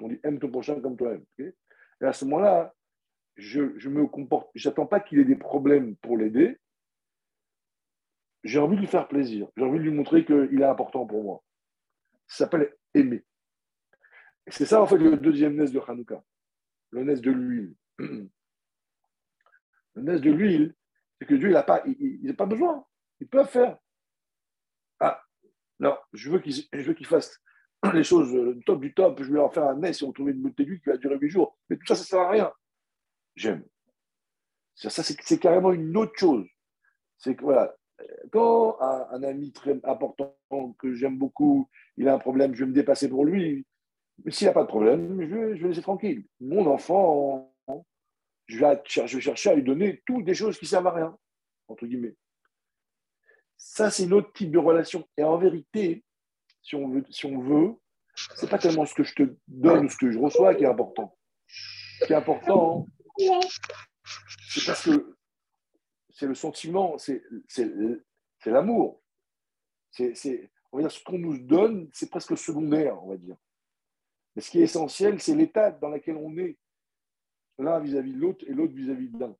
On dit aime ton prochain comme toi-même. et à ce moment-là, je, me comporte, j'attends pas qu'il ait des problèmes pour l'aider. J'ai envie de lui faire plaisir. J'ai envie de lui montrer qu'il est important pour moi. Ça s'appelle aimer. C'est ça, en fait, le deuxième nez de Hanouka, le nez de l'huile. Le nez de l'huile, c'est que Dieu, il n'a pas, il, pas besoin. Il peut faire. Ah, non, je veux qu'il fasse les choses euh, top du top. Je vais en faire un nez et on trouve une bouteille d'huile qui va durer huit jours. Mais tout ça, ça ne sert à rien. J'aime. Ça, c'est carrément une autre chose. C'est que voilà, quand un, ami très important que j'aime beaucoup, il a un problème, je vais me dépasser pour lui. Mais s'il n'a pas de problème, je vais, je vais laisser tranquille. Mon enfant, je vais, chercher à lui donner toutes des choses qui ne servent à rien, entre guillemets. Ça, c'est une autre type de relation. Et en vérité, si on veut, si on veut ce n'est pas tellement ce que je te donne ou ce que je reçois qui est important. Ce qui est important, c'est parce que c'est le sentiment, c'est l'amour. On ce qu'on nous donne, c'est presque secondaire, on va dire. Mais ce qui est essentiel, c'est l'état dans lequel on est l'un vis-à-vis de l'autre et l'autre vis-à-vis d'un.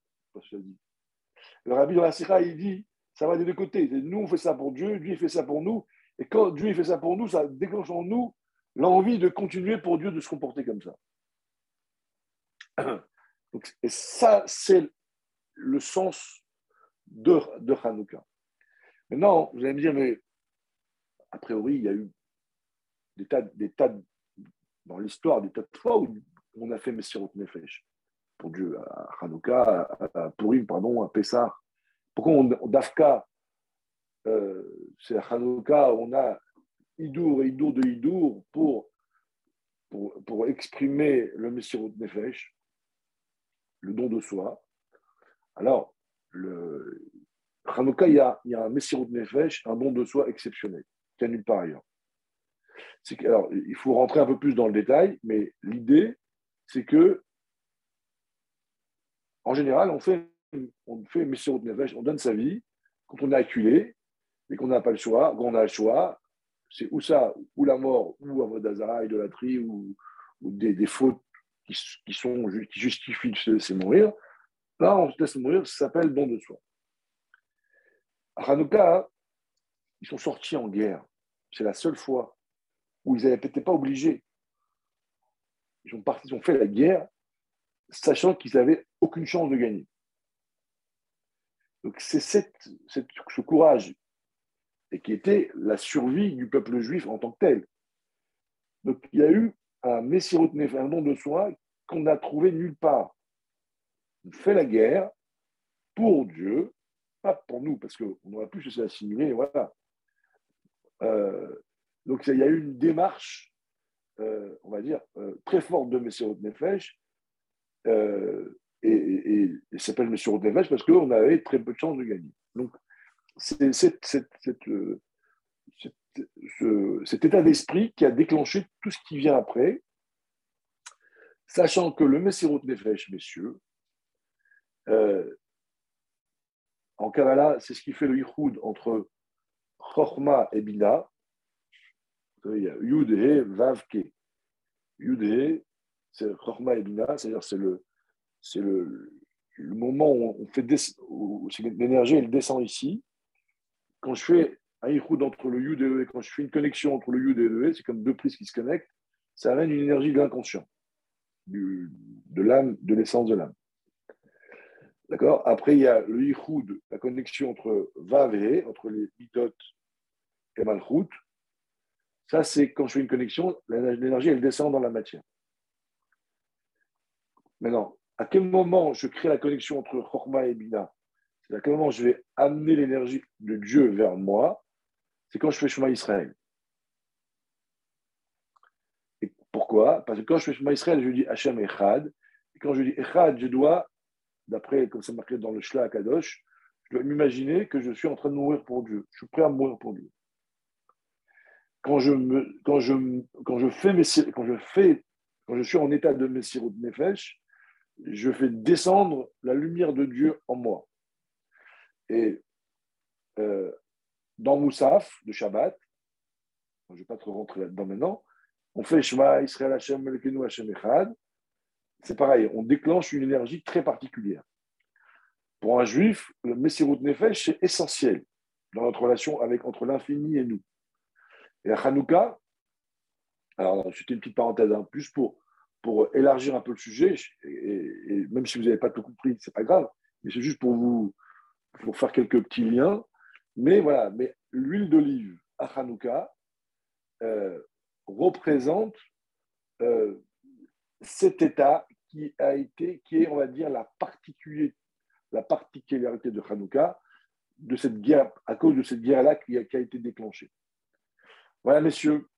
Le rabbi dans la Sikha, il dit, ça va des deux côtés. Nous, on fait ça pour Dieu, Dieu fait ça pour nous. Et quand Dieu fait ça pour nous, ça déclenche en nous l'envie de continuer pour Dieu de se comporter comme ça. et ça, c'est le sens de, de Hanouka. Maintenant, vous allez me dire, mais a priori, il y a eu des tas, des tas dans l'histoire, des tas de fois où on a fait Messirot Nefesh pour Dieu, à Hanouka, à, Purim, pardon, à Pessah. Pourquoi on, Dafka, euh, c'est à Hanouka, on a Idour et Idour de Idour pour, pour, pour exprimer le Messirut Nefesh, le don de soi. Alors, le Hanouka, il y a, il y a un Messirut Nefesh, un don de soi exceptionnel, qui a nulle part ailleurs. Alors, il faut rentrer un peu plus dans le détail, mais l'idée, c'est que en général, on fait, on fait Nevesh, on donne sa vie quand on est acculé et qu'on n'a pas le choix, quand on a le choix, c'est ou ça, ou la mort, ou hasard, idolâtrie, ou, ou des, des, fautes qui, sont, justifient de se laisser mourir. Là, on se laisse mourir, ça s'appelle don de soi. À Hanouka, ils sont sortis en guerre. C'est la seule fois où ils n'étaient pas obligés. Ils ont, parti, ils ont fait la guerre sachant qu'ils n'avaient aucune chance de gagner. Donc c'est cette, ce courage et qui était la survie du peuple juif en tant que tel. Donc il y a eu un Messirut un nom de soi qu'on n'a trouvé nulle part. On fait la guerre pour Dieu, pas pour nous, parce qu'on aurait pu se l'assimiler, voilà. Euh, donc il y a eu une démarche, euh, on va dire, euh, très forte de Messirut Nefesh, et, et, et, et s'appelle Monsieur Nefesh parce qu'on avait très peu de chances de gagner. Donc c'est cet état d'esprit qui a déclenché tout ce qui vient après, sachant que le Messirut Nefesh, messieurs, euh, en Kabbalah, c'est ce qui fait le yichud entre Chorma et Bina. Il y a Yud He, Vav Ke. Yud He, c'est Chorma et Bina, c'est-à-dire c'est le, c'est le, moment où l'énergie elle descend ici. Quand je fais un yichud entre le Yud et le quand je fais une connexion entre le Yud et le c'est comme deux prises qui se connectent, ça amène une énergie de l'inconscient, de l'âme, de l'essence de l'âme. D'accord? Après, il y a le yichud, la connexion entre Vav et entre les Mitot et Malchut. Ça, c'est quand je fais une connexion, l'énergie, elle descend dans la matière. Maintenant, à quel moment je crée la connexion entre Chorma et Bina? C'est à quel moment je vais amener l'énergie de Dieu vers moi? C'est quand je fais Shema Israël. Et Parce que quand je fais Shema Israël, je dis Hachem Echad. Et quand je dis Echad, je dois d'après, comme c'est marqué dans le Shla Kadosh, je dois m'imaginer que je suis en train de mourir pour Dieu. Je suis prêt à mourir pour Dieu. Quand je, me, quand je, quand je, fais, mes, quand je fais, quand je suis en état de Messirut Nefesh, je fais descendre la lumière de Dieu en moi. Et euh, dans Moussaf, de Shabbat, je ne vais pas trop rentrer là-dedans maintenant, on fait Shema Israël Hashem Melekenu Hashem Echad, c'est pareil, on déclenche une énergie très particulière. Pour un juif, le Messirut Nefesh, c'est essentiel dans notre relation avec, entre l'infini et nous. Et à Hanouka, alors c'était une petite parenthèse, hein, plus pour, pour élargir un peu le sujet, et, même si vous n'avez pas tout compris, c'est pas grave, mais c'est juste pour vous pour faire quelques petits liens. Mais voilà, mais l'huile d'olive à Hanouka euh, représente euh, cet état qui a été, qui est, on va dire, la, particularité, la particularité de Hanouka, de cette guerre, à cause de cette guerre-là qui a été déclenchée. Voilà, messieurs,